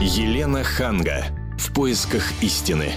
Елена Ханга. В поисках истины.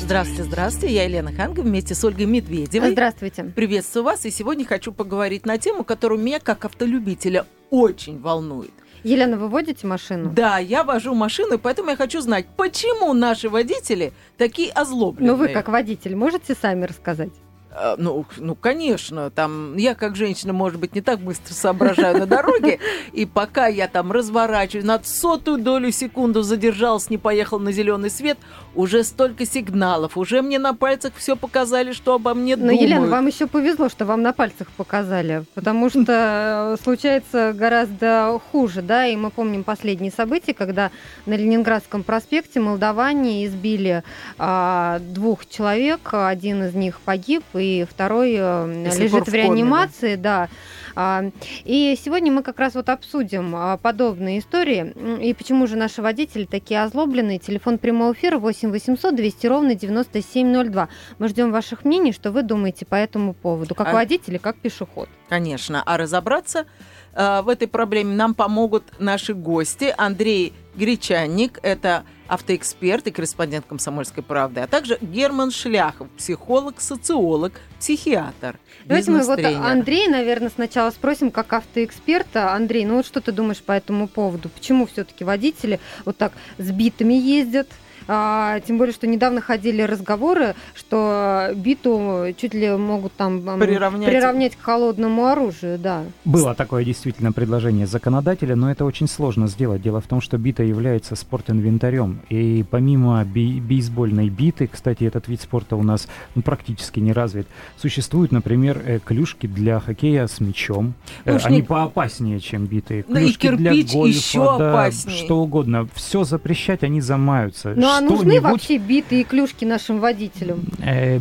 Здравствуйте, здравствуйте. Я Елена Ханга вместе с Ольгой Медведевой. Здравствуйте. Приветствую вас. И сегодня хочу поговорить на тему, которая меня, как автолюбителя, очень волнует. Елена, вы водите машину? Да, я вожу машину, и поэтому я хочу знать, почему наши водители такие озлобленные. Ну вы как водитель можете сами рассказать? А, ну, ну, конечно, там я как женщина, может быть, не так быстро соображаю на дороге, и пока я там разворачиваюсь, над сотую долю секунду задержался, не поехал на зеленый свет, уже столько сигналов, уже мне на пальцах все показали, что обо мне Но, думают. Елена, вам еще повезло, что вам на пальцах показали, потому что э, случается гораздо хуже, да, и мы помним последние события, когда на Ленинградском проспекте молдаване избили а, двух человек, один из них погиб, и второй э, сих пор лежит в в коме, реанимации, да. А, И сегодня мы как раз вот обсудим а, подобные истории и почему же наши водители такие озлобленные. Телефон прямого эфира 8 800 200 ровно 9702. Мы ждем ваших мнений, что вы думаете по этому поводу, как А- водитель и как пешеход. Конечно. А разобраться э, в этой проблеме нам помогут наши гости. Андрей Гречанник, это автоэксперт и корреспондент «Комсомольской правды», а также Герман Шляхов, психолог, социолог, психиатр, Давайте мы вот. Андрея, наверное, сначала спросим, как автоэксперта. Андрей, ну вот что ты думаешь по этому поводу? Почему все-таки водители вот так сбитыми ездят? А, тем более, что недавно ходили разговоры, что биту чуть ли могут там Приравнять. приравнять к холодному оружию, да. Было такое действительно предложение законодателя, но это очень сложно сделать. Дело в том, что бита является спортинвентарем. И помимо бей- бейсбольной биты, кстати, этот вид спорта у нас ну, практически не развит, существуют, например, э, клюшки для хоккея с мячом. Э, Ну уж Они не- поопаснее, чем битые. Да и Клюшки для кирпич гольфа, еще да, опаснее. что угодно. Все запрещать, они замаются. Ну а нужны вообще биты и клюшки нашим водителям? Э,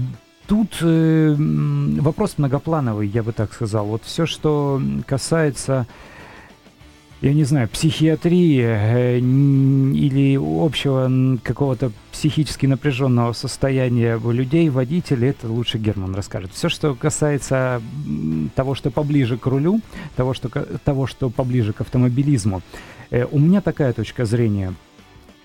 Тут э, вопрос многоплановый, я бы так сказал. Вот все, что касается, я не знаю, психиатрии э, или общего какого-то психически напряженного состояния у людей, водителей, это лучше Герман расскажет. Все, что касается того, что поближе к рулю, того, что, того, что поближе к автомобилизму, э, у меня такая точка зрения.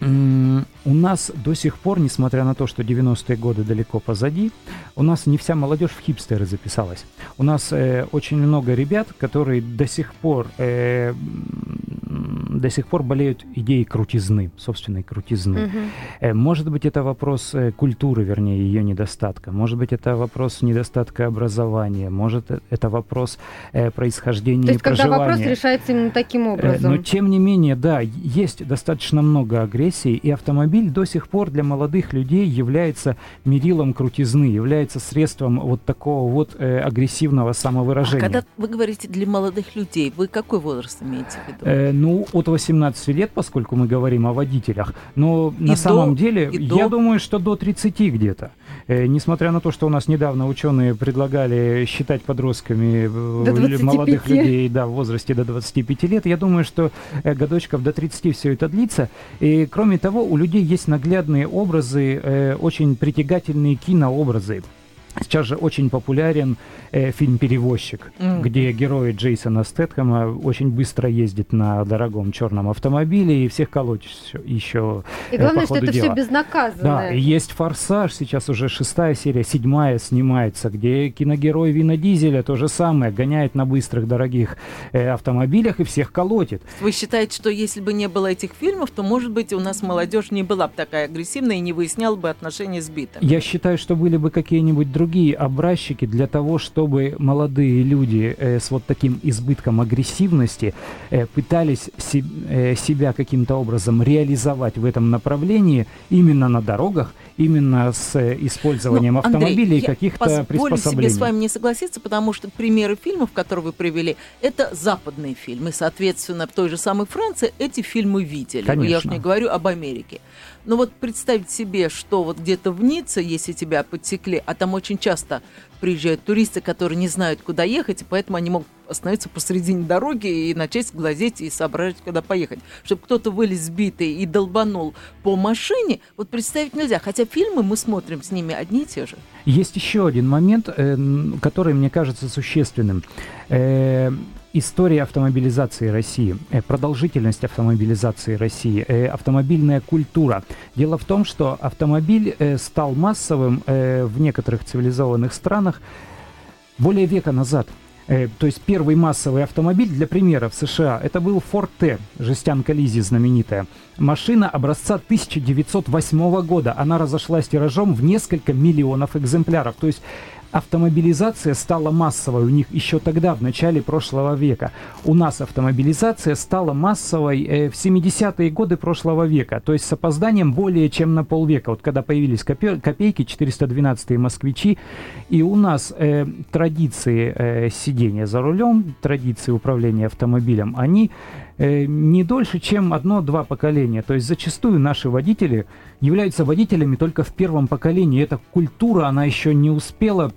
У нас до сих пор, несмотря на то, что 90-е годы далеко позади, у нас не вся молодежь в хипстеры записалась. У нас э, очень много ребят, которые до сих пор э, до сих пор болеют идеей крутизны, собственной крутизны. Э, Может быть, это вопрос э, культуры, вернее, ее недостатка. Может быть, это вопрос недостатка образования. Может, э, это вопрос происхождения То есть, и когда проживания. вопрос решается именно таким образом. Но тем не менее, да, есть достаточно много агрессии, и автомобиль до сих пор для молодых людей является мерилом крутизны, является средством вот такого вот агрессивного А самовыражения. когда вы говорите для молодых людей, вы какой возраст имеете в виду? Э, ну, от 18 лет, поскольку мы говорим о водителях. Но И на до- самом деле, я до? думаю, что до 30 где-то. Э, несмотря на то, что у нас недавно ученые предлагали считать подростками э, молодых 25. людей да, в возрасте до 25 лет, я думаю, что э, годочков до 30 все это длится. И кроме того, у людей есть наглядные образы, э, очень притягательные кинообразы. Сейчас же очень популярен э, фильм «Перевозчик», Мгм. где герой Джейсона Стэтхэма очень быстро ездит на дорогом черном автомобиле и всех колоть еще, И э, главное, по что это все дела. безнаказанно. Да, и есть «Форсаж», сейчас уже шестая серия, седьмая снимается, где киногерой Вина Дизеля то же самое, гоняет на быстрых, дорогих э, автомобилях и всех колотит. Вы считаете, что если бы не было этих фильмов, то, может быть, у нас молодежь не была бы такая агрессивная и не выясняла бы отношения с битом? Я считаю, что были бы какие-нибудь другие образчики для того, чтобы молодые люди э, с вот таким избытком агрессивности э, пытались се- э, себя каким-то образом реализовать в этом направлении именно на дорогах, именно с э, использованием Ну, Андрей, автомобилей и я каких-то себе приспособлений. с вами не согласиться, потому что примеры фильмов, которые вы привели, это западные фильмы. Соответственно, в той же самой Франции эти фильмы видели. Я уж Конечно. не говорю об Америке. Но вот представить себе, что вот где-то в Ницце, если тебя подсекли, а там очень часто приезжают туристы, которые не знают, куда ехать, и поэтому они могут остановиться посредине дороги и начать глазеть и соображать, куда поехать. Чтобы кто-то вылез сбитый и долбанул по машине, вот представить нельзя. Хотя фильмы мы смотрим с ними одни и те же. Есть еще один момент, э, который мне кажется существенным. История автомобилизации России, э, продолжительность автомобилизации России, э, автомобильная культура. Дело в том, что автомобиль э, стал массовым в некоторых цивилизованных странах более века назад. То есть первый массовый автомобиль, для примера, в США, это был Ford T, жестянка Лизи знаменитая. Машина образца 1908 года. Она разошлась тиражом в несколько миллионов экземпляров. То есть автомобилизация стала массовой у них еще тогда, в начале прошлого века. У нас автомобилизация стала массовой э, в 70-е годы прошлого века, то есть с опозданием более чем на полвека. Вот когда появились копе- копейки, 412-е москвичи, и у нас э, традиции э, сидения за рулем, традиции управления автомобилем, они не дольше, чем одно-два поколения. То есть зачастую наши водители являются водителями только в первом поколении. Эта культура, она еще не успела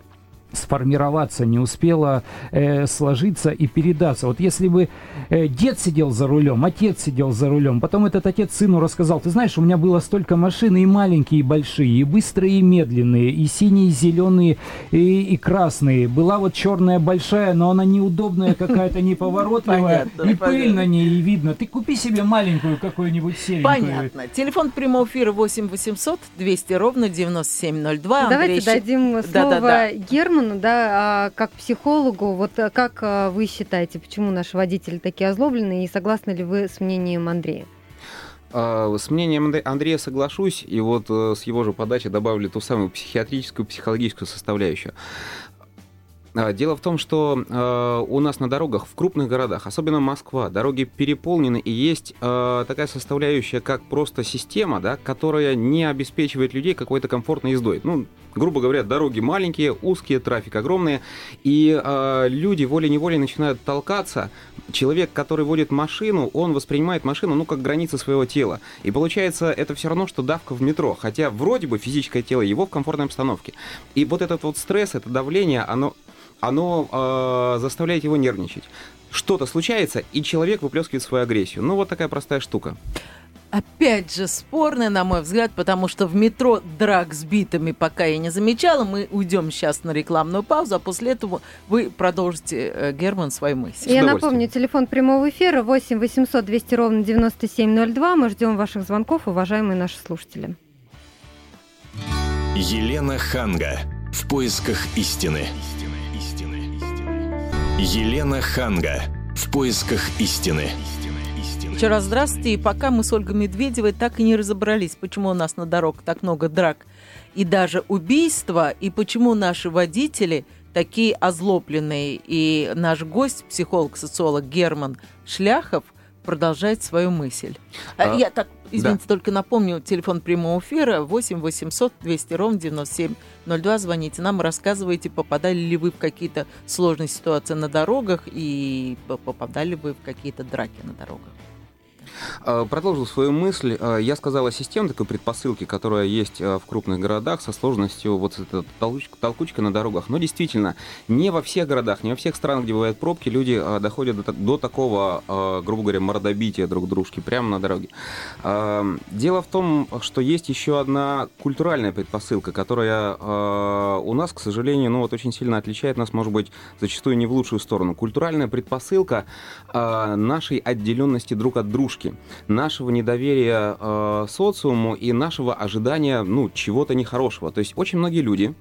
сформироваться, не успела э, сложиться и передаться. Вот если бы э, дед сидел за рулем, отец сидел за рулем, потом этот отец сыну рассказал, ты знаешь, у меня было столько машин, и маленькие, и большие, и быстрые, и медленные, и синие, и зеленые, и, и красные. Была вот черная большая, но она неудобная какая-то, неповоротливая, и пыль на ней, и видно. Ты купи себе маленькую какую-нибудь серенькую. Понятно. Телефон прямого эфира 8 800 200 ровно 9702. Давайте дадим Да, слово да, да. Герману, да, а, как психологу. Вот а, как а, вы считаете, почему наши водители такие озлобленные, и согласны ли вы с мнением Андрея? А, С мнением Андре- Андрея соглашусь, и вот э, с его же подачи добавлю ту самую психиатрическую, психологическую составляющую. Дело в том, что э, у нас на дорогах в крупных городах, особенно Москва, дороги переполнены, и есть э, такая составляющая, как просто система, да, которая не обеспечивает людей какой-то комфортной ездой. Ну, грубо говоря, дороги маленькие, узкие, трафик огромный, и э, люди волей-неволей начинают толкаться. Человек, который водит машину, он воспринимает машину, ну, как границы своего тела. И получается, это все равно, что давка в метро, хотя вроде бы физическое тело его в комфортной обстановке. И вот этот вот стресс, это давление, оно оно э, заставляет его нервничать. Что-то случается, и человек выплескивает свою агрессию. Ну, вот такая простая штука. Опять же, спорный, на мой взгляд, потому что в метро драк с битами пока я не замечала. Мы уйдем сейчас на рекламную паузу, а после этого вы продолжите, э, Герман, свою мысль. С Я напомню, телефон прямого эфира 8 800 200 ровно 9702. Мы ждем ваших звонков, уважаемые наши слушатели. Елена Ханга. В поисках истины. Елена Ханга. В поисках истины. Еще раз здравствуйте. И пока мы с Ольгой Медведевой так и не разобрались, почему у нас на дорогах так много драк и даже убийства, и почему наши водители такие озлобленные. И наш гость, психолог-социолог Герман Шляхов, продолжает свою мысль. А А, Я так, извините, только напомню, телефон прямого эфира 8 800 200 ровно 9702. Звоните нам, рассказывайте, попадали ли вы в какие-то сложные ситуации на дорогах и попадали ли вы в какие-то драки на дорогах. Э, Продолжил свою мысль. Э, Я сказал о системе такой предпосылки, которая есть э, в крупных городах со сложностью вот эта толкучка, на дорогах. Но действительно, не во всех городах, не во всех странах, где бывают пробки, люди доходят до, до такого, грубо говоря, мордобития друг дружки прямо на дороге. Дело в том, что есть еще одна культуральная предпосылка, которая у нас, к сожалению, ну вот очень сильно отличает нас, может быть, зачастую не в лучшую сторону. Культуральная предпосылка нашей отделенности друг от дружки, нашего недоверия э, социуму и нашего ожидания, ну, чего-то нехорошего. То есть очень многие люди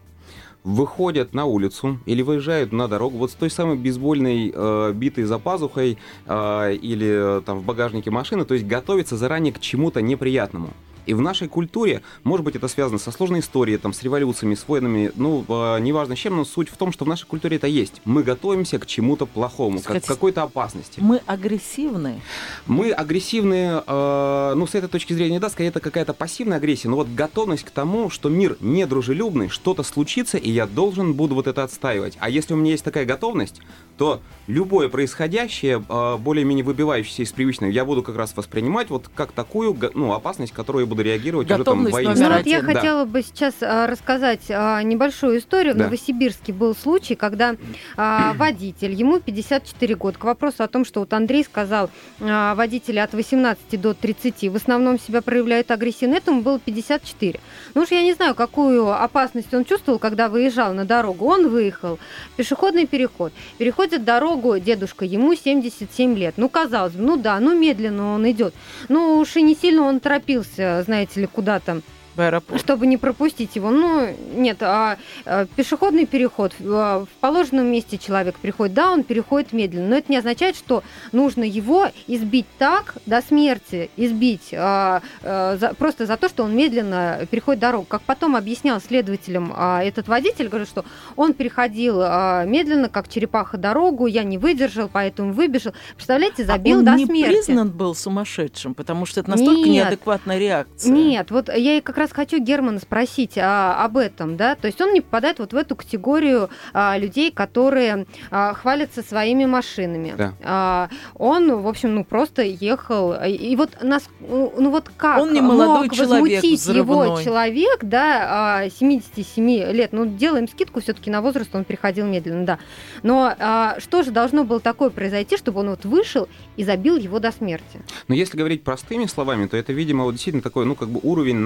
выходят на улицу или выезжают на дорогу вот с той самой бейсбольной э, битой за пазухой э, или э, там в багажнике машины, то есть готовятся заранее к чему-то неприятному. И в нашей культуре, может быть, это связано со сложной историей, там, с революциями, с войнами, ну, э, неважно с чем, но суть в том, что в нашей культуре это есть. Мы готовимся к чему-то плохому, к Сказать- какой-то опасности. Мы агрессивны. Мы агрессивные, э, ну, с этой точки зрения, да, скорее это какая-то пассивная агрессия, но вот готовность к тому, что мир недружелюбный, что-то случится, и я должен буду вот это отстаивать. А если у меня есть такая готовность, то любое происходящее, э, более-менее выбивающееся из привычного, я буду как раз воспринимать вот как такую, ну, опасность, которую я буду реагировать Готовность уже там номер Ну вот я один, хотела Да. бы сейчас а, рассказать а, небольшую историю. В Да. Новосибирске был случай, когда а, водитель, ему 54 года, к вопросу о том, что вот Андрей сказал, а, водители от 18 до 30 в основном себя проявляют агрессивно, этому было 54. Ну уж я не знаю, какую опасность он чувствовал, когда выезжал на дорогу. Он выехал, пешеходный переход, переходит переходит дорогу дедушка, ему 77 лет. Ну, казалось бы, ну да, ну медленно он идет. Ну уж и не сильно он торопился, знаете ли, куда-то в аэропорт. Чтобы не пропустить его. Ну, нет, а, а пешеходный переход, а, в положенном месте человек переходит, да, он переходит медленно, но это не означает, что нужно его избить так до смерти, избить а, а, за, просто за то, что он медленно переходит дорогу. Как потом объяснял следователям а, этот водитель, говорит, что он переходил а, медленно, как черепаха дорогу, я не выдержал, поэтому выбежал. Представляете, забил а он до не смерти. признан был сумасшедшим, потому что это настолько Нет. неадекватная реакция. Нет, вот я и как раз хочу Германа спросить а, об этом, да, то есть он не попадает вот в эту категорию а, людей, которые а, хвалятся своими машинами. Да. А, он, в общем, ну просто ехал, и, и вот нас, ну вот как Он не молодой мог человек, возмутить его взрывной. человек, да, а, 77 лет, ну делаем скидку все-таки на возраст, он приходил медленно, да, но а, что же должно было такое произойти, чтобы он вот вышел и забил его до смерти? Но если говорить простыми словами, то это, видимо, вот действительно такой, ну, как бы уровень,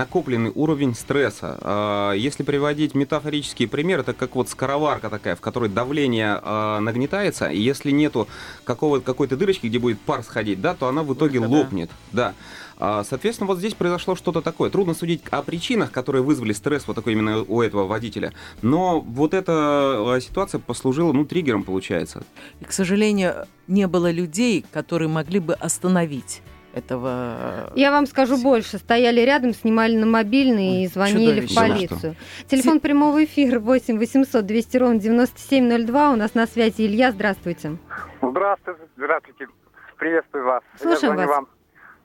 накопленный уровень стресса. А, Если приводить метафорический пример, это как вот скороварка такая, в которой давление а, нагнетается, и если нету какого, какой-то дырочки, где будет пар сходить, да, то она в итоге Выхода. лопнет. Да. А, Соответственно, вот здесь произошло что-то такое. Трудно судить о причинах, которые вызвали стресс вот такой именно у этого водителя. Но вот эта ситуация послужила, ну, триггером, получается. И, к сожалению, не было людей, которые могли бы остановить этого... Я вам скажу больше. Стояли рядом, снимали на мобильный и звонили в чудовище. полицию. Телефон прямого эфира 8 800 200 ровно 9702. У нас на связи Илья. Здравствуйте. Здравствуйте, здравствуйте. Приветствую вас. Слушаем Я звоню вас. вам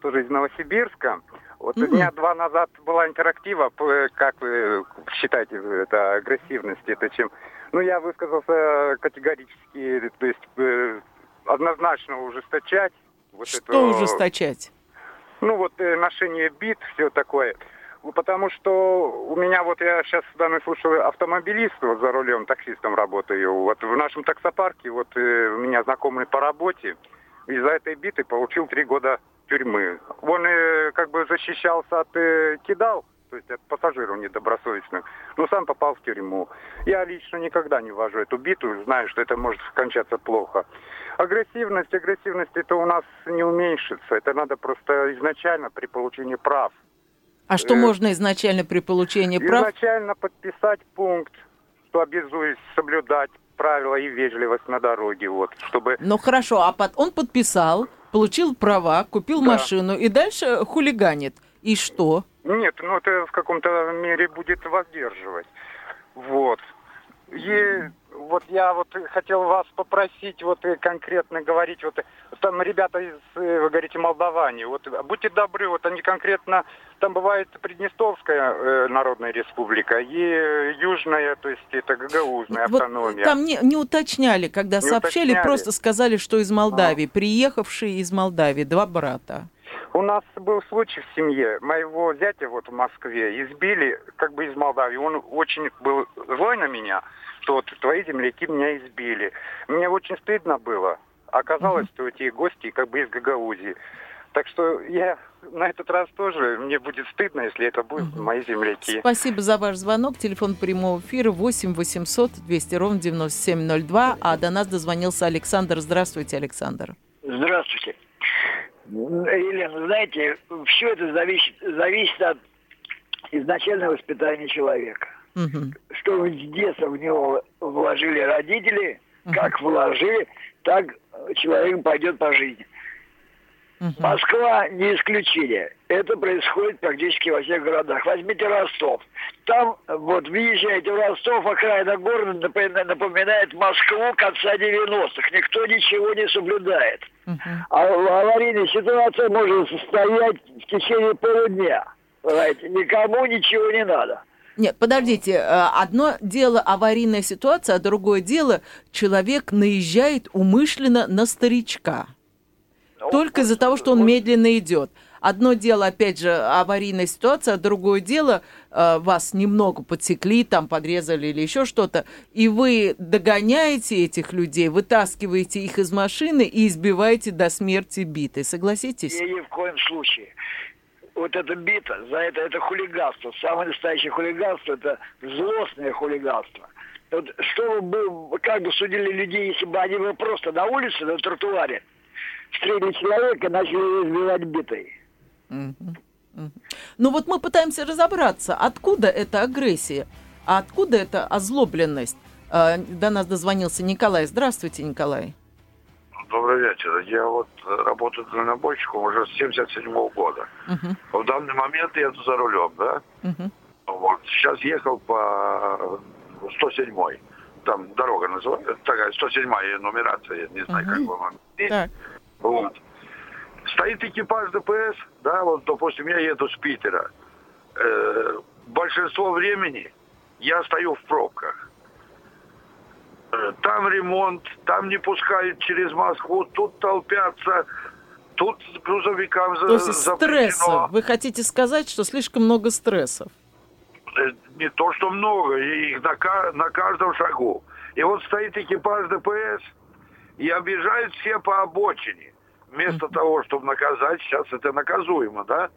тоже из Новосибирска. Вот Мгм. дня два назад была интерактива, как вы считаете, это агрессивность, это чем? Ну, я высказался категорически, то есть э, однозначно ужесточать. Вот Что эту- ужесточать? ну вот э, ношение бит, все такое. Потому что у меня вот я сейчас в данном случае автомобилист, вот за рулем таксистом работаю. Вот в нашем таксопарке вот э, у меня знакомый по работе из-за этой биты получил три года тюрьмы. Он э, как бы защищался от э, кидал, то есть от пассажиров недобросовестных, но сам попал в тюрьму. Я лично никогда не вожу эту биту, знаю, что это может кончаться плохо. Агрессивность, агрессивность это у нас не уменьшится. Это надо просто изначально при получении прав. А что Э, можно изначально при получении прав? Изначально подписать пункт, что обязуюсь соблюдать правила и вежливость на дороге, вот, чтобы Ну хорошо, а под- он подписал, получил права, купил Да. машину и дальше хулиганит. И что? Нет, ну это в каком-то мере будет воздерживать. Вот. И вот я вот хотел вас попросить вот конкретно говорить, вот там ребята из, э, вы говорите, Молдавании, вот будьте добры, вот они конкретно, там бывает Приднестровская э, Народная Республика и э, Южная, то есть это гагаузная Вот автономия. там не, не уточняли, когда Не сообщали, уточняли. просто сказали, что из Молдавии, приехавшие из Молдавии, два брата. У нас был случай в семье. Моего зятя вот в Москве избили как бы из Молдавии. Он очень был злой на меня, что вот твои земляки меня избили. Мне очень стыдно было. Оказалось, что эти гости как бы из Гагаузии. Так что я на этот раз тоже, мне будет стыдно, если это будут мои земляки. Спасибо за ваш звонок. Телефон прямого эфира 8 800 200 ровно 9702. А до нас дозвонился Александр. Здравствуйте, Александр. Здравствуйте. Елена, знаете, все это зависит, зависит от изначального воспитания человека. Мгм. Что с детства в него вложили родители, как вложили, так человек пойдет по жизни. Москва не исключение. Это происходит практически во всех городах. Возьмите Ростов. Там, вот, въезжаете в Ростов, окраина города напоминает, Москву конца 90-х. Никто ничего не соблюдает. Мгм. А аварийная ситуация может состоять в течение полудня. Понимаете, никому ничего не надо. Нет, подождите, э, одно дело аварийная ситуация, а другое дело человек наезжает умышленно на старичка. Ну, Только из-за того, что он медленно идет. Одно дело, опять же, аварийная ситуация, а другое дело, э, вас немного подсекли, там подрезали или еще что-то, и вы догоняете этих людей, вытаскиваете их из машины и избиваете до смерти битой. Согласитесь? Ни в коем случае. Вот эта бита, за это, это хулиганство. Самое настоящее хулиганство, это злостное хулиганство. Вот что бы, как бы судили людей, если бы они бы просто на улице, на тротуаре встретили человека и начали избивать битой? Ну вот мы пытаемся разобраться, откуда эта агрессия, а откуда эта озлобленность. А, до нас дозвонился Николай. Здравствуйте, Николай. Добрый вечер. Я вот работаю дальнобойщиком уже с 77 года. Мгм, В данный момент я за рулем, да? мгм. Вот. Сейчас ехал по 107 Там дорога называется, такая 107 нумерация, я не знаю, Ага. как вам. Так. Вот. Стоит экипаж ДПС, да, вот, допустим, я еду с Питера. Э, большинство времени я стою в пробках. Там ремонт, там не пускают через Москву, тут толпятся, тут грузовикам То есть запрещено. стресса. Вы хотите сказать, что слишком много стрессов? Э, не то, что много, их на, на каждом шагу. И вот стоит экипаж ДПС и объезжают все по обочине. Вместо того, чтобы наказать, сейчас это наказуемо, да?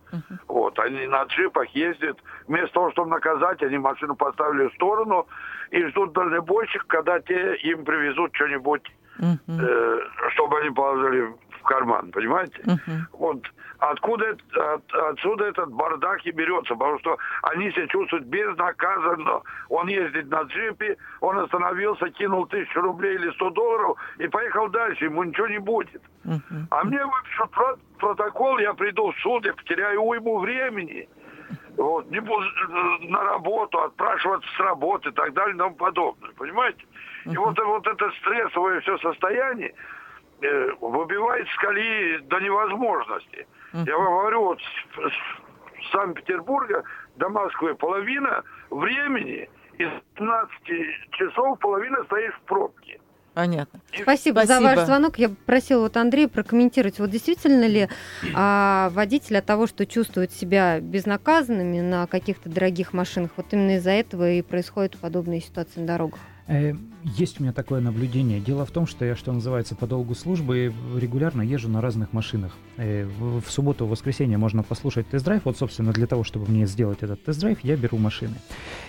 Вот, они на джипах ездят. Вместо того, чтобы наказать, они машину поставили в сторону и ждут дальнобойщик, когда те им привезут что-нибудь, Мгм, э, чтобы они положили в карман, понимаете? мгм. Вот откуда от- отсюда этот бардак и берется, потому что они себя чувствуют безнаказанно. Он ездит на джипе, он остановился, кинул тысячу рублей или 100 долларов и поехал дальше, ему ничего не будет. Мгм. А мне выпишут про- протокол, я приду в суд, я потеряю уйму времени. Вот, не буду э, на работу, отпрашиваться с работы и так далее и тому подобное. Понимаете? И вот, вот это стрессовое все состояние э, выбивает с колеи до невозможности. Я вам говорю, вот с, с Санкт-Петербурга до Москвы половина времени из 15 часов половина стоишь в пробке. Понятно. Спасибо, за Спасибо. ваш звонок. Я просила вот Андрея прокомментировать. Вот действительно ли а, водитель от того, что чувствует себя безнаказанными на каких-то дорогих машинах, вот именно из-за этого и происходят подобные ситуации на дорогах? Э, Есть у меня такое наблюдение. Дело в том, что я, что называется, по долгу службы регулярно езжу на разных машинах. Э, В субботу, в воскресенье можно послушать тест-драйв. Вот, собственно, для того, чтобы мне сделать этот тест-драйв, я беру машины.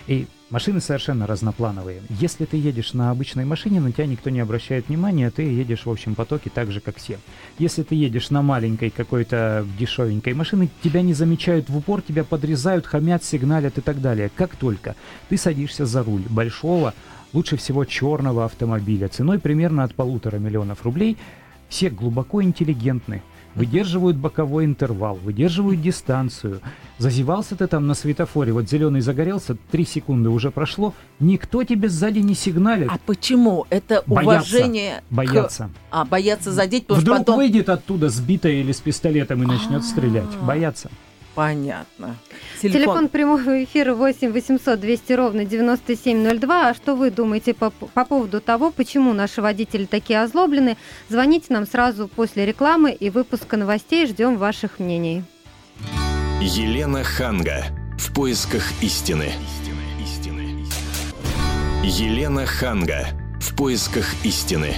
И машины совершенно разноплановые. Если ты едешь на обычной машине, на тебя никто не обращает внимания, ты едешь в общем потоке так же, как все. Если ты едешь на маленькой какой-то дешевенькой машине, тебя не замечают в упор, тебя подрезают, хамят, сигналят и так далее. Как только ты садишься за руль большого, лучше всего черного автомобиля, ценой примерно от полутора миллионов рублей, все глубоко интеллигентны, выдерживают боковой интервал, выдерживают дистанцию. Зазевался ты там на светофоре, вот зеленый загорелся, три секунды уже прошло, никто тебе сзади не сигналит. А почему? Это Боятся. уважение к- Боятся. А, боятся задеть, потому Вдруг что потом... выйдет оттуда сбитая или с пистолетом и начнет стрелять. А. Боятся. Понятно. Телефон прямого эфира 8 800 200 ровно 9702. А что вы думаете по, по поводу того, почему наши водители такие озлоблены? Звоните нам сразу после рекламы и выпуска новостей. Ждем ваших мнений. Елена Ханга. В поисках истины. Елена Ханга. В поисках истины.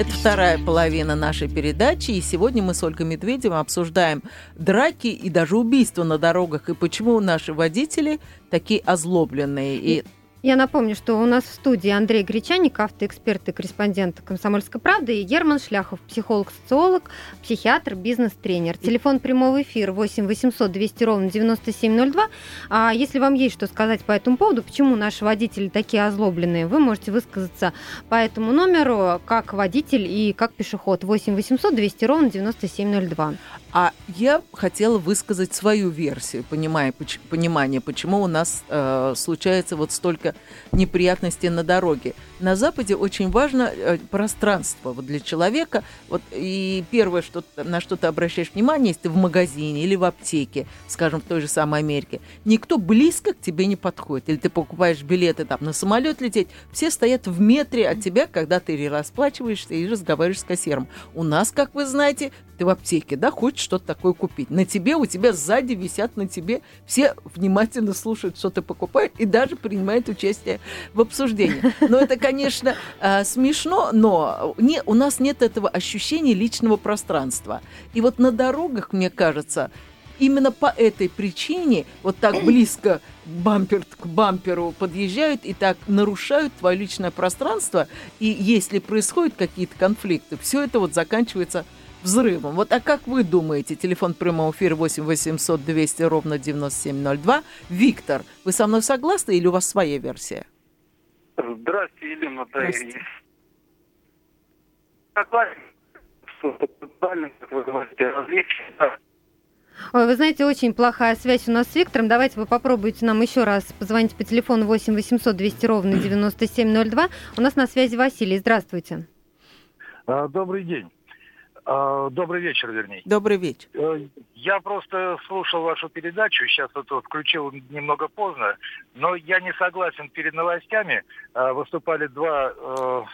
Это вторая половина нашей передачи, и сегодня мы с Ольгой Медведевым обсуждаем драки и даже убийства на дорогах, и почему наши водители такие озлобленные. И Я напомню, что у нас в студии Андрей Гречаник, автоэксперт и корреспондент «Комсомольской правды», и Герман Шляхов, психолог-социолог, психиатр, бизнес-тренер. Телефон прямого эфира 8 800 200 ровно 9702. А если вам есть что сказать по этому поводу, почему наши водители такие озлобленные, вы можете высказаться по этому номеру как водитель и как пешеход. 8 800 200 ровно 9702. А я хотела высказать свою версию, понимая, поч- понимание, почему у нас э, случается вот столько неприятностей на дороге. На Западе очень важно э, пространство вот для человека. Вот, и первое, что, на что ты обращаешь внимание, если ты в магазине или в аптеке, скажем, в той же самой Америке, никто близко к тебе не подходит. Или ты покупаешь билеты там на самолет лететь, все стоят в метре от тебя, когда ты расплачиваешься и разговариваешь с кассиром. У нас, как вы знаете, ты в аптеке, да, хочешь что-то такое купить. На тебе, у тебя сзади висят на тебе, все внимательно слушают, что ты покупаешь, и даже принимают участие в обсуждении. Но это, конечно, э, смешно, но не, у нас нет этого ощущения личного пространства. И вот на дорогах, мне кажется, именно по этой причине вот так близко бампер к бамперу подъезжают и так нарушают твое личное пространство. И если происходят какие-то конфликты, все это вот заканчивается взрывом. Вот, а как вы думаете? Телефон прямого эфира 8 800 200 ровно 9702. Виктор, вы со мной согласны или у вас своя версия? Здравствуйте, Елена. Здравствуйте. Согласен, что как вы говорите, различия Ой, вы знаете, очень плохая связь у нас с Виктором. Давайте вы попробуйте нам еще раз позвонить по телефону 8 800 200 ровно 9702. У нас на связи Василий. Здравствуйте. А, добрый день. А, добрый вечер, вернее. Добрый вечер. Э, я просто слушал вашу передачу, сейчас это включил немного поздно, но я не согласен перед новостями. А, выступали два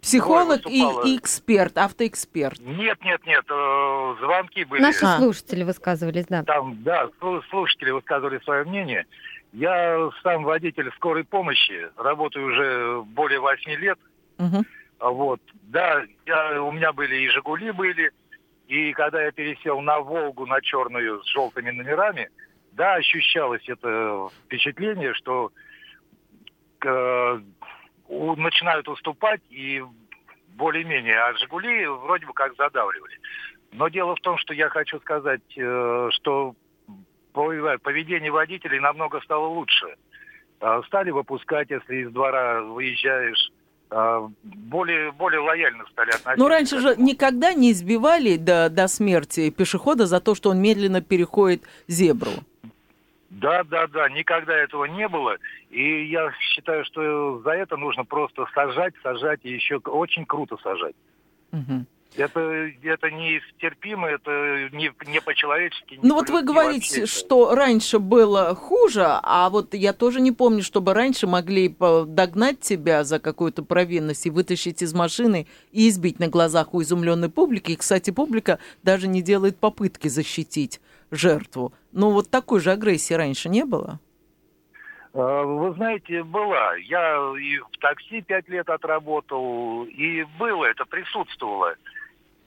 Психолог и, и эксперт, автоэксперт. Нет, нет, нет, э, звонки были. Наши а. слушатели высказывались, да. Там, да, слушатели высказывали свое мнение. Я сам водитель скорой помощи, работаю уже более восьми лет. Угу. Вот, да, я, у меня были и «Жигули» были, и когда я пересел на «Волгу», на черную с желтыми номерами, да, ощущалось это впечатление, что э, начинают уступать и более-менее, а «Жигули» вроде бы как задавливали. Но дело в том, что я хочу сказать, э, что поведение водителей намного стало лучше. Э, стали выпускать, если из двора выезжаешь, э, более, более лояльно стали относиться. Ну, раньше же никогда не избивали до, до смерти пешехода за то, что он медленно переходит зебру. Да, да, да, никогда этого не было. И я считаю, что за это нужно просто сажать, сажать и еще очень круто сажать. Угу. Это, это неистерпимо, это не, не по-человечески. Ну вот вы говорите, что раньше было хуже, а вот я тоже не помню, чтобы раньше могли догнать тебя за какую-то провинность и вытащить из машины и избить на глазах у изумленной публики. И, кстати, публика даже не делает попытки защитить жертву. Ну вот такой же агрессии раньше не было? А, вы знаете, была. Я и в такси пять лет отработал, и было это, присутствовало.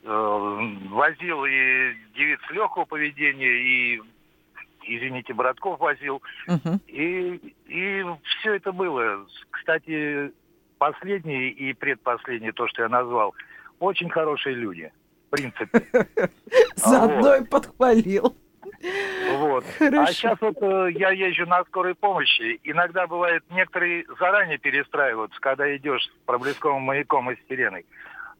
Э, возил и девиц легкого поведения, и, извините, братков возил. Uh-huh. И, и все это было. Кстати, последний и предпоследний, то, что я назвал, очень хорошие люди, в принципе. Заодно и подхвалил. Вот. А сейчас вот э, я езжу на скорой помощи. Иногда бывает, некоторые заранее перестраиваются, когда идешь с проблесковым маяком и с сиреной.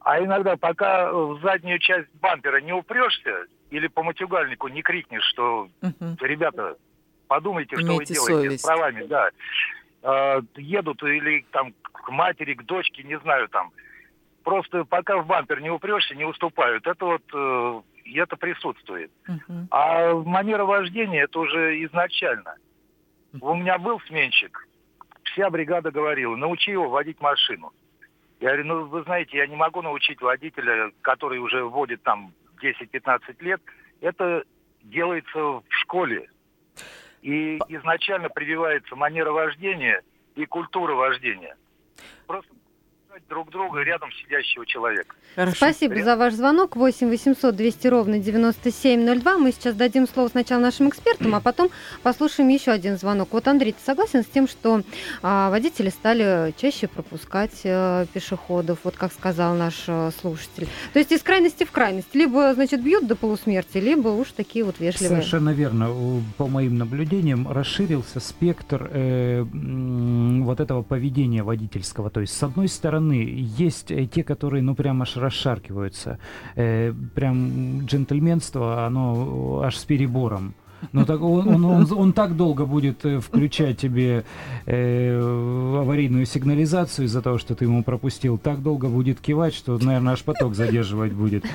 А иногда, пока в заднюю часть бампера не упрешься или по матюгальнику не крикнешь, что Мгм. ребята, подумайте, что Имейте вы делаете совесть. с правами, да. Э, едут или там к матери, к дочке, не знаю там. Просто пока в бампер не упрешься, не уступают. Это вот э, и это присутствует. Мгм. А манера вождения это уже изначально. У меня был сменщик, вся бригада говорила, научи его водить машину. Я говорю, ну вы знаете, я не могу научить водителя, который уже водит там 10-15 лет. Это делается в школе. И изначально прививается манера вождения и культура вождения. Просто друг друга рядом сидящего человека. Хорошо. Спасибо за ваш звонок. 8 800 200 ровно 9702. Мы сейчас дадим слово сначала нашим экспертам, а потом послушаем еще один звонок. Вот, Андрей, ты согласен с тем, что а, водители стали чаще пропускать а, пешеходов, вот как сказал наш а, слушатель? То есть из крайности в крайность. Либо, значит, бьют до полусмерти, либо уж такие вот вежливые. Совершенно верно. По моим наблюдениям расширился спектр э, вот этого поведения водительского. То есть, с одной стороны, есть э, те, которые, ну, прям аж расшаркиваются. Э, прям джентльменство, оно аж с перебором. Но так, он, он, он, он так долго будет э, включать тебе э, аварийную сигнализацию из-за того, что ты ему пропустил, так долго будет кивать, что, наверное, аж поток задерживать будет.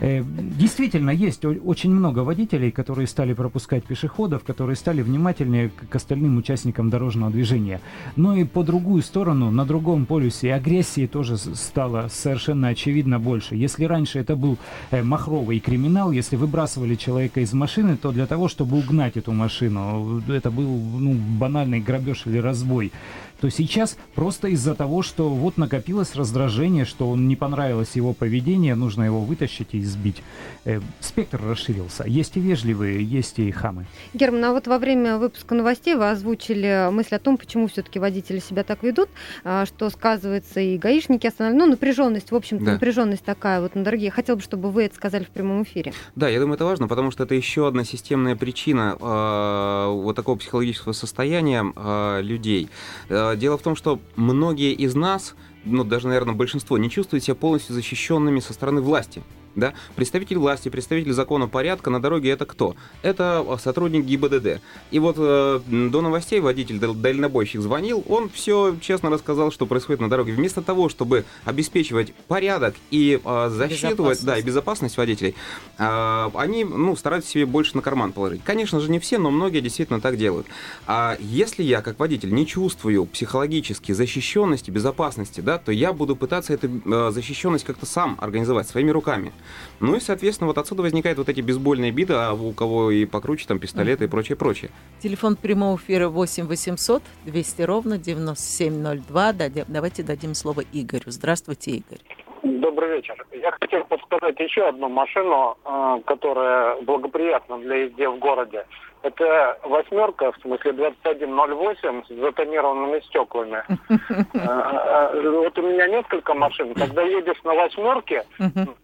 Э, действительно, есть очень много водителей, которые стали пропускать пешеходов, которые стали внимательнее к, остальным участникам дорожного движения. Но и по другую сторону, на другом полюсе агрессии тоже стало совершенно очевидно больше. Если раньше это был э, махровый криминал, если выбрасывали человека из машины, то для того, чтобы угнать эту машину. Это был ну, банальный грабеж или разбой то сейчас просто из-за того, что вот накопилось раздражение, что он не понравилось его поведение, нужно его вытащить и избить. Э, спектр расширился. Есть и вежливые, есть и хамы. Герман, а вот во время выпуска новостей вы озвучили мысль о том, почему все-таки водители себя так ведут, а, что сказывается и гаишники останавливают. Ну, напряженность, в общем-то, да. напряженность такая вот на дороге. Я хотел бы, чтобы вы это сказали в прямом эфире. Да, я думаю, это важно, потому что это еще одна системная причина э, вот такого психологического состояния э, людей. Э, Дело в том, что многие из нас, ну даже, наверное, большинство, не чувствуют себя полностью защищенными со стороны власти да, представитель власти, представитель закона порядка на дороге это кто? Это а, сотрудник ГИБДД. И вот э, до новостей водитель, дальнобойщик звонил, он все честно рассказал, что происходит на дороге. Вместо того, чтобы обеспечивать порядок и э, засчитывать, да, и безопасность водителей, э, они, ну, стараются себе больше на карман положить. Конечно же, не все, но многие действительно так делают. А если я, как водитель, не чувствую психологически защищенности, безопасности, да, то я буду пытаться эту э, защищенность как-то сам организовать своими руками. Ну и, соответственно, вот отсюда возникают вот эти бейсбольные биты, а у кого и покруче там пистолеты и прочее, прочее. Телефон прямого эфира 8 800 200 ровно 9702. Давайте дадим слово Игорю. Здравствуйте, Игорь. Добрый вечер. Я хотел подсказать еще одну машину, э, которая благоприятна для езды в городе. Это восьмерка, в смысле 2108 с затонированными стеклами. А, а, вот у меня несколько машин. Когда едешь на восьмерке,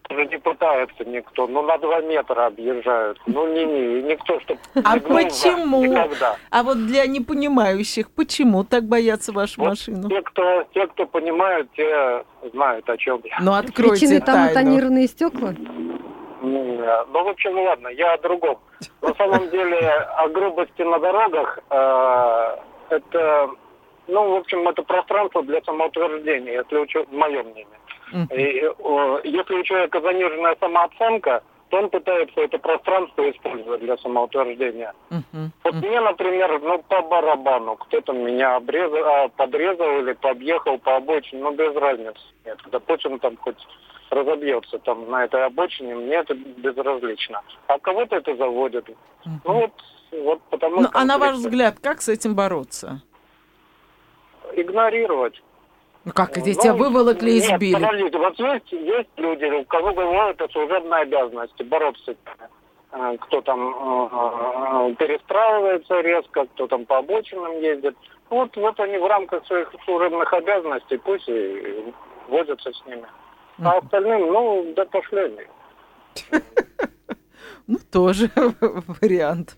уже не пытается никто, ну на два метра объезжают. Ну не, не, никто, чтобы А почему? А вот для непонимающих, почему так боятся вашу машину? Те, кто, те, кто понимают, те знают, о чем я. Ну откройте Причины там тонированные стекла? Ну, в общем, ладно, я о другом. На самом деле, о грубости на дорогах, э, это, ну, в общем, это пространство для самоутверждения, если у в моем мнении. И, э, если у человека заниженная самооценка, то он пытается это пространство использовать для самоутверждения. Uh-huh. Вот мне, например, ну по барабану, кто-то меня обрезал, а, подрезал или побъехал по обочине, ну без разницы. Нет, допустим, там хоть разобьется там на этой обочине, мне это безразлично. А кого-то это заводит. Uh-huh. Ну вот, вот потому ну, А на ваш взгляд, как с этим бороться? Игнорировать. Ну как, ведь ну, выволокли и сбили. Нет, подождите, вот есть, есть люди, у кого говорят, это служебная обязанность, бороться э, кто там э, э, перестраивается резко, кто там по обочинам ездит. Вот, вот они в рамках своих служебных обязанностей пусть и возятся с ними. А остальным, ну, да пошли Ну, тоже вариант.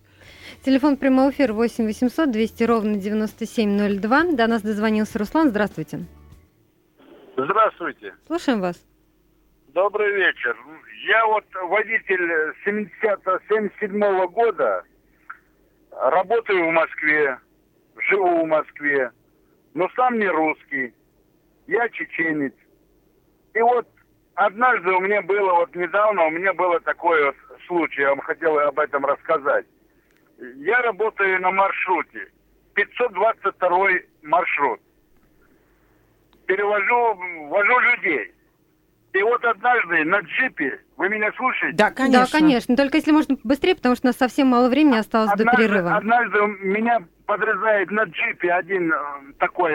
Телефон прямого эфира 8 800 200 ровно 9702. До нас дозвонился Руслан. Здравствуйте. Здравствуйте. Слушаем вас. Добрый вечер. Я вот водитель 77 -го года, работаю в Москве, живу в Москве, но сам не русский. Я чеченец. И вот однажды у меня было, вот недавно у меня было такой вот случай, я вам хотел об этом рассказать. Я работаю на маршруте, 522 маршрут перевожу, вожу людей. И вот однажды на джипе, вы меня слушаете? Да, конечно. Да, конечно. Только если можно быстрее, потому что у нас совсем мало времени осталось однажды, до перерыва. Однажды меня подрезает на джипе один э, такой,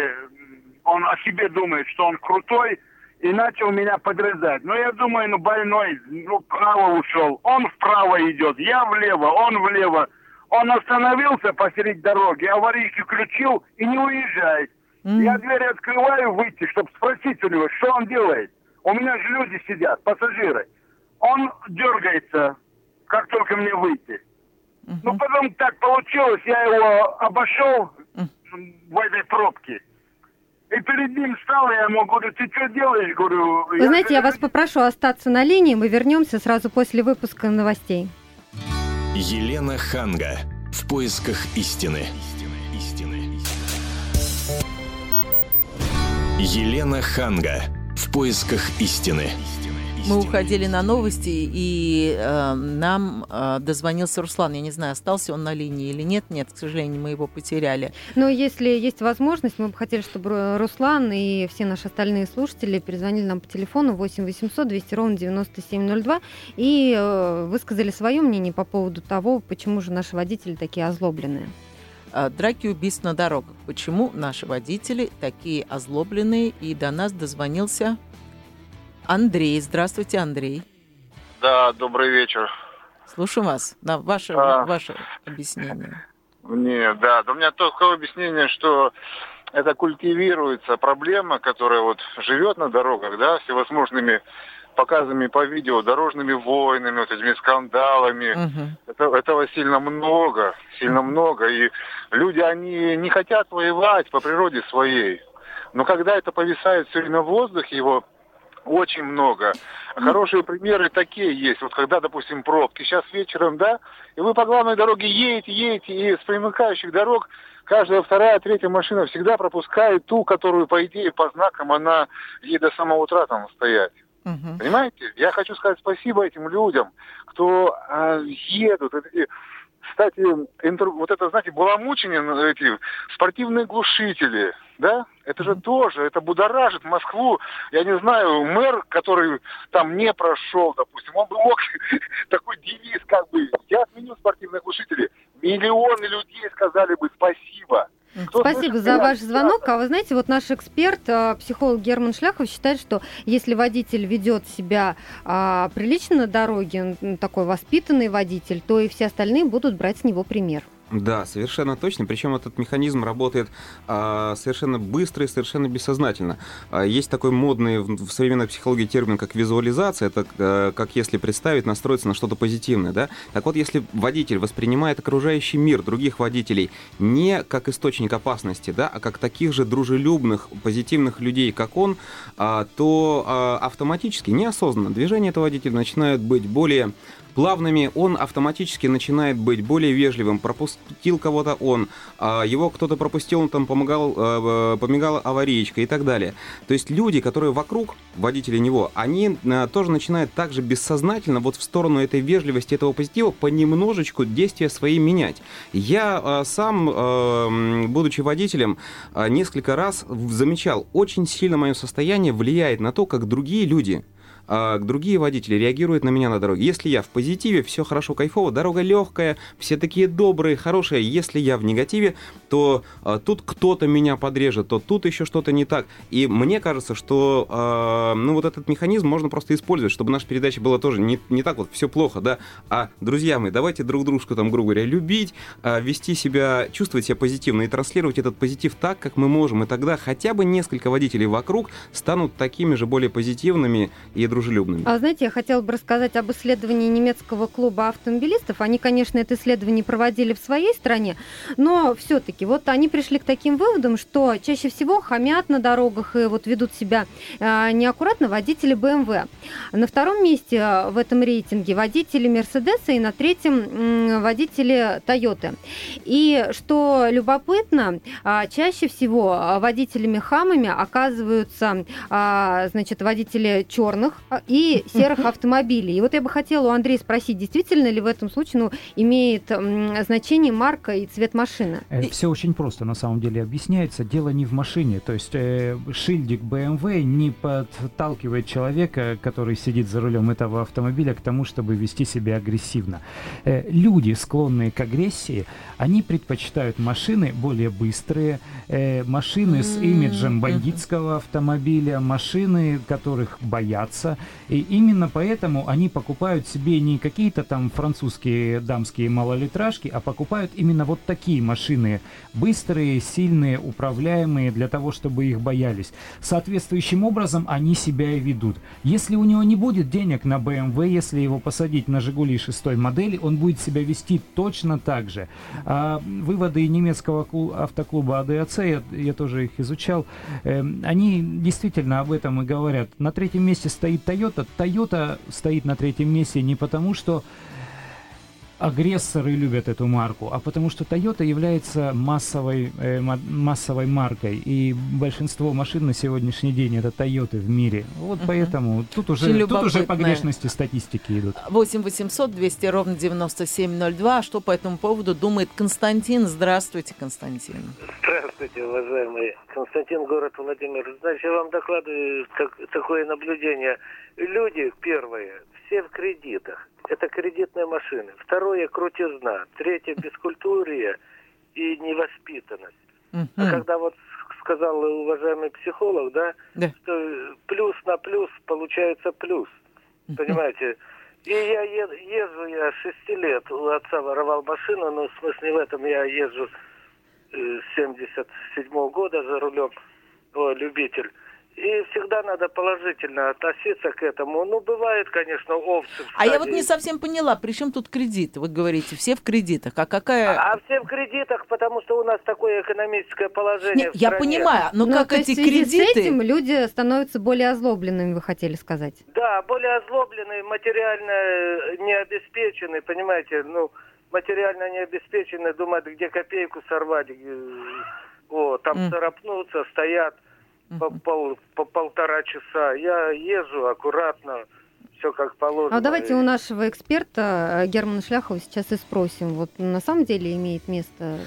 он о себе думает, что он крутой, и начал меня подрезать. Но я думаю, ну больной, ну вправо ушел. Он вправо идет, я влево, он влево. Он остановился посреди дороги, аварийки включил и не уезжает. Mm. Я дверь открываю выйти, чтобы спросить у него, что он делает. У меня же люди сидят, пассажиры. Он дергается, как только мне выйти. Uh-huh. Ну, потом так получилось, я его обошел uh-huh. в этой пробке. И перед ним стал, я ему говорю, ты что делаешь? Говорю, Вы я знаете, я вас попрошу остаться на линии, мы вернемся сразу после выпуска новостей. Елена Ханга. В поисках истины. Елена Ханга. В поисках истины. Мы уходили на новости, и э, нам э, дозвонился Руслан. Я не знаю, остался он на линии или нет. Нет, к сожалению, мы его потеряли. Но если есть возможность, мы бы хотели, чтобы Руслан и все наши остальные слушатели перезвонили нам по телефону 8 800 200 ровно 9702 и э, высказали свое мнение по поводу того, почему же наши водители такие озлобленные. Э, Драки убийств на дорогах. Почему наши водители такие озлобленные? И до нас дозвонился Андрей. Здравствуйте, Андрей. Да, добрый вечер. Слушаю вас. На ваше, А. ваше объяснение. Не, да, у меня такое объяснение, что это культивируется проблема, которая вот живет на дорогах, да, всевозможными показами по видео, дорожными войнами, вот этими скандалами. Мгм. Это, этого сильно много, сильно много. И люди, они не хотят воевать по природе своей. Но когда это повисает все время в воздухе, его очень много. Хорошие примеры такие есть. Вот когда, допустим, пробки. Сейчас вечером, да, и вы по главной дороге едете, едете, и с примыкающих дорог каждая вторая, третья машина всегда пропускает ту, которую, по идее, по знакам она ей до самого утра там стоять. Понимаете? Я хочу сказать спасибо этим людям, кто а, едут. Эти, кстати, интер- вот это, знаете, баламучение, ну, эти спортивные глушители, да? Это же тоже, это будоражит Москву. Я не знаю, мэр, который там не прошел, допустим, он бы мог такой девиз, как бы, я отменю спортивные глушители. Миллионы людей сказали бы спасибо. Кто Спасибо слышит за ваш звонок. А вы знаете, вот наш эксперт, а, психолог Герман Шляхов, считает, что если водитель ведет себя а, прилично на дороге, такой воспитанный водитель, то и все остальные будут брать с него пример. Да, совершенно точно. Причем этот механизм работает а, совершенно быстро и совершенно бессознательно. А, есть такой модный в, в современной психологии термин, как визуализация. Это а, как если представить, настроиться на что-то позитивное. Да? Так вот, если водитель воспринимает окружающий мир других водителей не как источник опасности, да, а как таких же дружелюбных, позитивных людей, как он, а, то а, автоматически, неосознанно, движения этого водителя начинают быть более плавными, он автоматически начинает быть более вежливым. Пропустил кого-то он, а его кто-то пропустил, он там помогал, э, помигала аварийка и так далее. То есть люди, которые вокруг водителя него, они э, тоже начинают также бессознательно вот в сторону этой вежливости, этого позитива понемножечку действия свои менять. Я э, сам, будучи водителем, несколько раз замечал, очень сильно мое состояние влияет на то, как другие люди а другие водители реагируют на меня на дороге. Если я в позитиве, все хорошо, кайфово, дорога легкая, все такие добрые, хорошие. Если я в негативе, то а, тут кто-то меня подрежет, то тут еще что-то не так. И мне кажется, что а, ну вот этот механизм можно просто использовать, чтобы наша передача была тоже не, не так вот все плохо, да. А, друзья мои, давайте друг дружку там, грубо говоря, любить, а, вести себя, чувствовать себя позитивно и транслировать этот позитив так, как мы можем. И тогда хотя бы несколько водителей вокруг станут такими же более позитивными и дружелюбными. А знаете, я хотела бы рассказать об исследовании немецкого клуба автомобилистов. Они, конечно, это исследование проводили в своей стране, но все-таки вот они пришли к таким выводам, что чаще всего хамят на дорогах и вот ведут себя э, неаккуратно водители BMW. На втором месте э, в этом рейтинге водители Мерседеса и на третьем водители Тойоты. И что любопытно, а, чаще всего а, водителями-хамами оказываются значит, водители черных и серых автомобилей. И вот я бы хотела у Андрея спросить, действительно ли в этом случае ну, имеет значение марка и цвет машины? Все очень просто на самом деле объясняется. Дело не в машине. То есть э, шильдик BMW не подталкивает человека, который сидит за рулем этого автомобиля, к тому, чтобы вести себя агрессивно. Э, люди, склонные к агрессии, они предпочитают машины более быстрые, э, машины с имиджем бандитского автомобиля, машины, которых боятся. И именно поэтому они покупают себе не какие-то там французские дамские малолитражки, а покупают именно вот такие машины. Быстрые, сильные, управляемые, для того, чтобы их боялись. Соответствующим образом они себя и ведут. Если у него не будет денег на BMW, если его посадить на Жигули шестой модели, он будет себя вести точно так же. А выводы немецкого клу- автоклуба АДАЦ, я, я тоже их изучал, эм, они действительно об этом и говорят. На третьем месте стоит Toyota. Toyota стоит на третьем месте не потому, что агрессоры любят эту марку, а потому что Toyota является массовой, э, массовой маркой, и большинство машин на сегодняшний день это Toyota в мире. Вот угу. поэтому тут уже, тут уже погрешности статистики идут. 8 800 200 ровно 9702. А что по этому поводу думает Константин? Здравствуйте, Константин. Здравствуйте, уважаемый Константин, город Владимир. Значит, я вам докладываю так, такое наблюдение. Люди, первые, все в кредитах. Это кредитные машины. Второе – крутизна. Третье – бескультурие и невоспитанность. Uh-huh. А когда вот сказал уважаемый психолог, да, да, что плюс на плюс получается плюс. Понимаете? И я езжу, я шести лет у отца воровал машину, ну, в смысле, в этом я езжу с 77 -го года за рулем, о, любитель. И всегда надо положительно относиться к этому. Ну, бывает, конечно, овцы. А я вот не совсем поняла, при чем тут кредиты? Вы говорите, все в кредитах. А какая... А, а все в кредитах, потому что у нас такое экономическое положение Нет, я понимаю, но, но ну, как эти кредиты... с этим люди становятся более озлобленными, вы хотели сказать. Да, более озлобленные, материально не обеспечены, понимаете, ну, материально не обеспечены, думают, где копейку сорвать, о, там mm. царапнуться, стоят по, пол, по полтора часа. Я езжу аккуратно, все как положено. А давайте у нашего эксперта э, Германа Шляхова сейчас и спросим. Вот на самом деле имеет место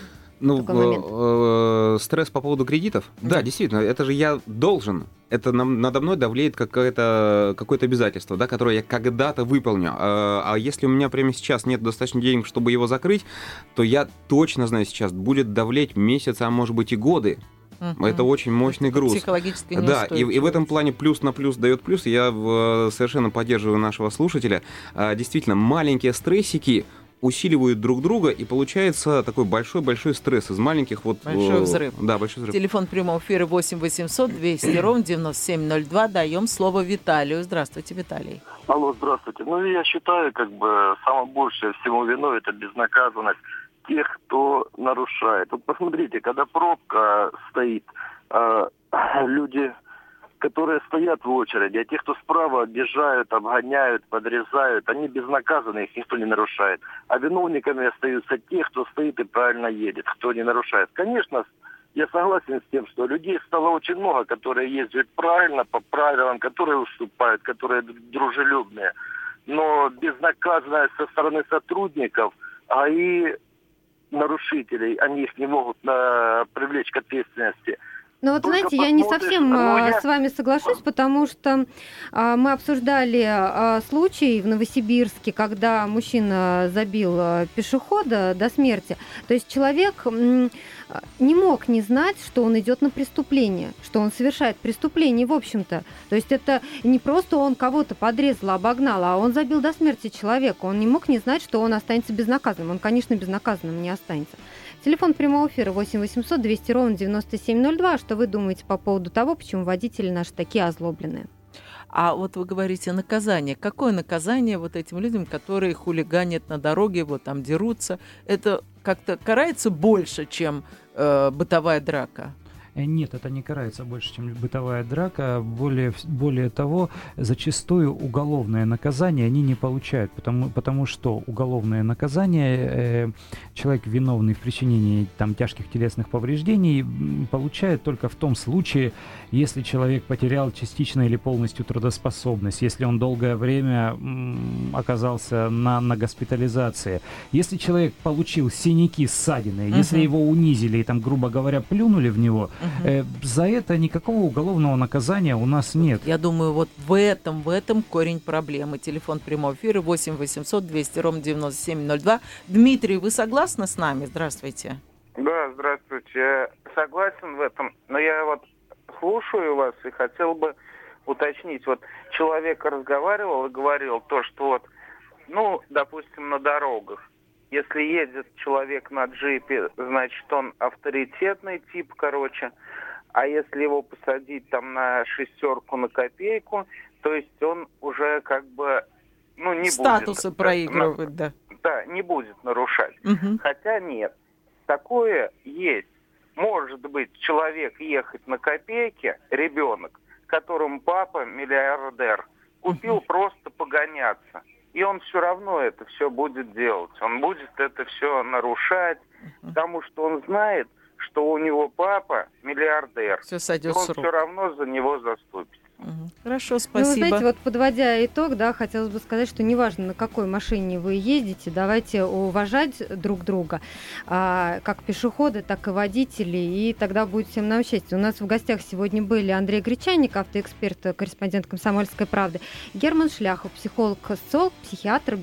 ну, э, э, стресс по поводу кредитов? Да. да, действительно, это же я должен. Это нам, надо мной давлеет какое-то какое обязательство, да, которое я когда-то выполню. А, а если у меня прямо сейчас нет достаточно денег, чтобы его закрыть, то я точно знаю сейчас, будет давлеть месяцы, а может быть и годы. Угу. Это очень мощный груз. Психологически не Да, и, и в этом плане плюс на плюс дает плюс. Я в, совершенно поддерживаю нашего слушателя. А, действительно, маленькие стрессики усиливают друг друга, и получается такой большой-большой стресс из маленьких вот... Большой э, взрыв. Да, большой взрыв. Телефон прямого эфира 8 800 200 ровно 9702. Даем слово Виталию. Здравствуйте, Виталий. Алло, здравствуйте. Ну, я считаю, как бы, самое большее всему виной это безнаказанность тех, кто нарушает. Вот посмотрите, когда пробка стоит, э, люди, которые стоят в очереди, а те, кто справа объезжают, обгоняют, подрезают, они безнаказаны, их никто не нарушает. А виновниками остаются те, кто стоит и правильно едет, кто не нарушает. Конечно, я согласен с тем, что людей стало очень много, которые ездят правильно, по правилам, которые уступают, которые дружелюбные. Но безнаказанность со стороны сотрудников, а и нарушителей, они их не могут на, привлечь к ответственности. Ну вот, Только знаете, я не совсем ну, я... с вами соглашусь, потому что а, мы обсуждали а, случай в Новосибирске, когда мужчина забил а, пешехода до смерти. То есть человек м, не мог не знать, что он идет на преступление, что он совершает преступление, в общем-то. То есть это не просто он кого-то подрезал, обогнал, а он забил до смерти человека. Он не мог не знать, что он останется безнаказанным. Он, конечно, безнаказанным не останется. Телефон прямого эфира 8 800 200 ровно 9702. Что вы думаете по поводу того, почему водители наши такие озлобленные? А вот вы говорите наказание. Какое наказание вот этим людям, которые хулиганят на дороге, вот там дерутся? Это как-то карается больше, чем э, бытовая драка? Э, нет, это не карается больше, чем бытовая драка. Более, более того, зачастую уголовное наказание они не получают, потому, потому что уголовное наказание э, человек, виновный в причинении там, тяжких телесных повреждений, получает только в том случае, если человек потерял частично или полностью трудоспособность, если он долгое время м, оказался на, на госпитализации, если человек получил синяки, ссадины, uh-huh. если его унизили и там, грубо говоря, плюнули в него, Угу. За это никакого уголовного наказания у нас нет. Я думаю, вот в этом, в этом корень проблемы. Телефон прямого эфира 8 800 200 ровно 9702. Дмитрий, вы согласны с нами? Здравствуйте. Да, здравствуйте. Я согласен в этом, но я вот слушаю вас и хотел бы уточнить. Вот человек разговаривал и говорил то, что вот, ну, допустим, на дорогах если едет человек на джипе, значит, он авторитетный тип, короче. А если его посадить там на шестерку, на копейку, то есть он уже как бы, ну, не Статусы будет... проигрывает, да. Да, не будет нарушать. Угу. Хотя нет. Такое есть. Может быть, человек ехать на копейке, ребенок, которому папа миллиардер, купил угу. просто погоняться и он все равно это все будет делать. Он будет это все нарушать, потому что он знает, что у него папа миллиардер. Все сойдет и он с рук. все равно за него заступит. Хорошо, Ну, спасибо. вы знаете, вот подводя итог, да, хотелось бы сказать, что неважно, на какой машине вы ездите, давайте уважать друг друга, а, как пешеходы, так и водители, и тогда будет всем нам счастье. У нас в гостях сегодня были Андрей Гречанник, автоэксперт, корреспондент «Комсомольской правды», Герман Шляхов, психолог, социолог, психиатр,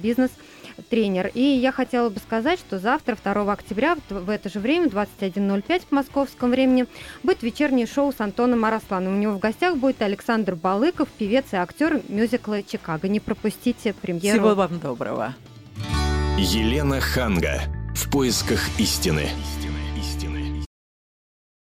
бизнес-тренер. И я хотела бы сказать, что завтра, 2 октября, в это же время, 21.05 по московскому времени, будет вечернее шоу с Антоном Арасланом. У него в гостях будет Александр Балыков, певец и актер мюзикла «Чикаго». Не пропустите премьеру. Всего вам доброго. Елена Ханга. В поисках истины.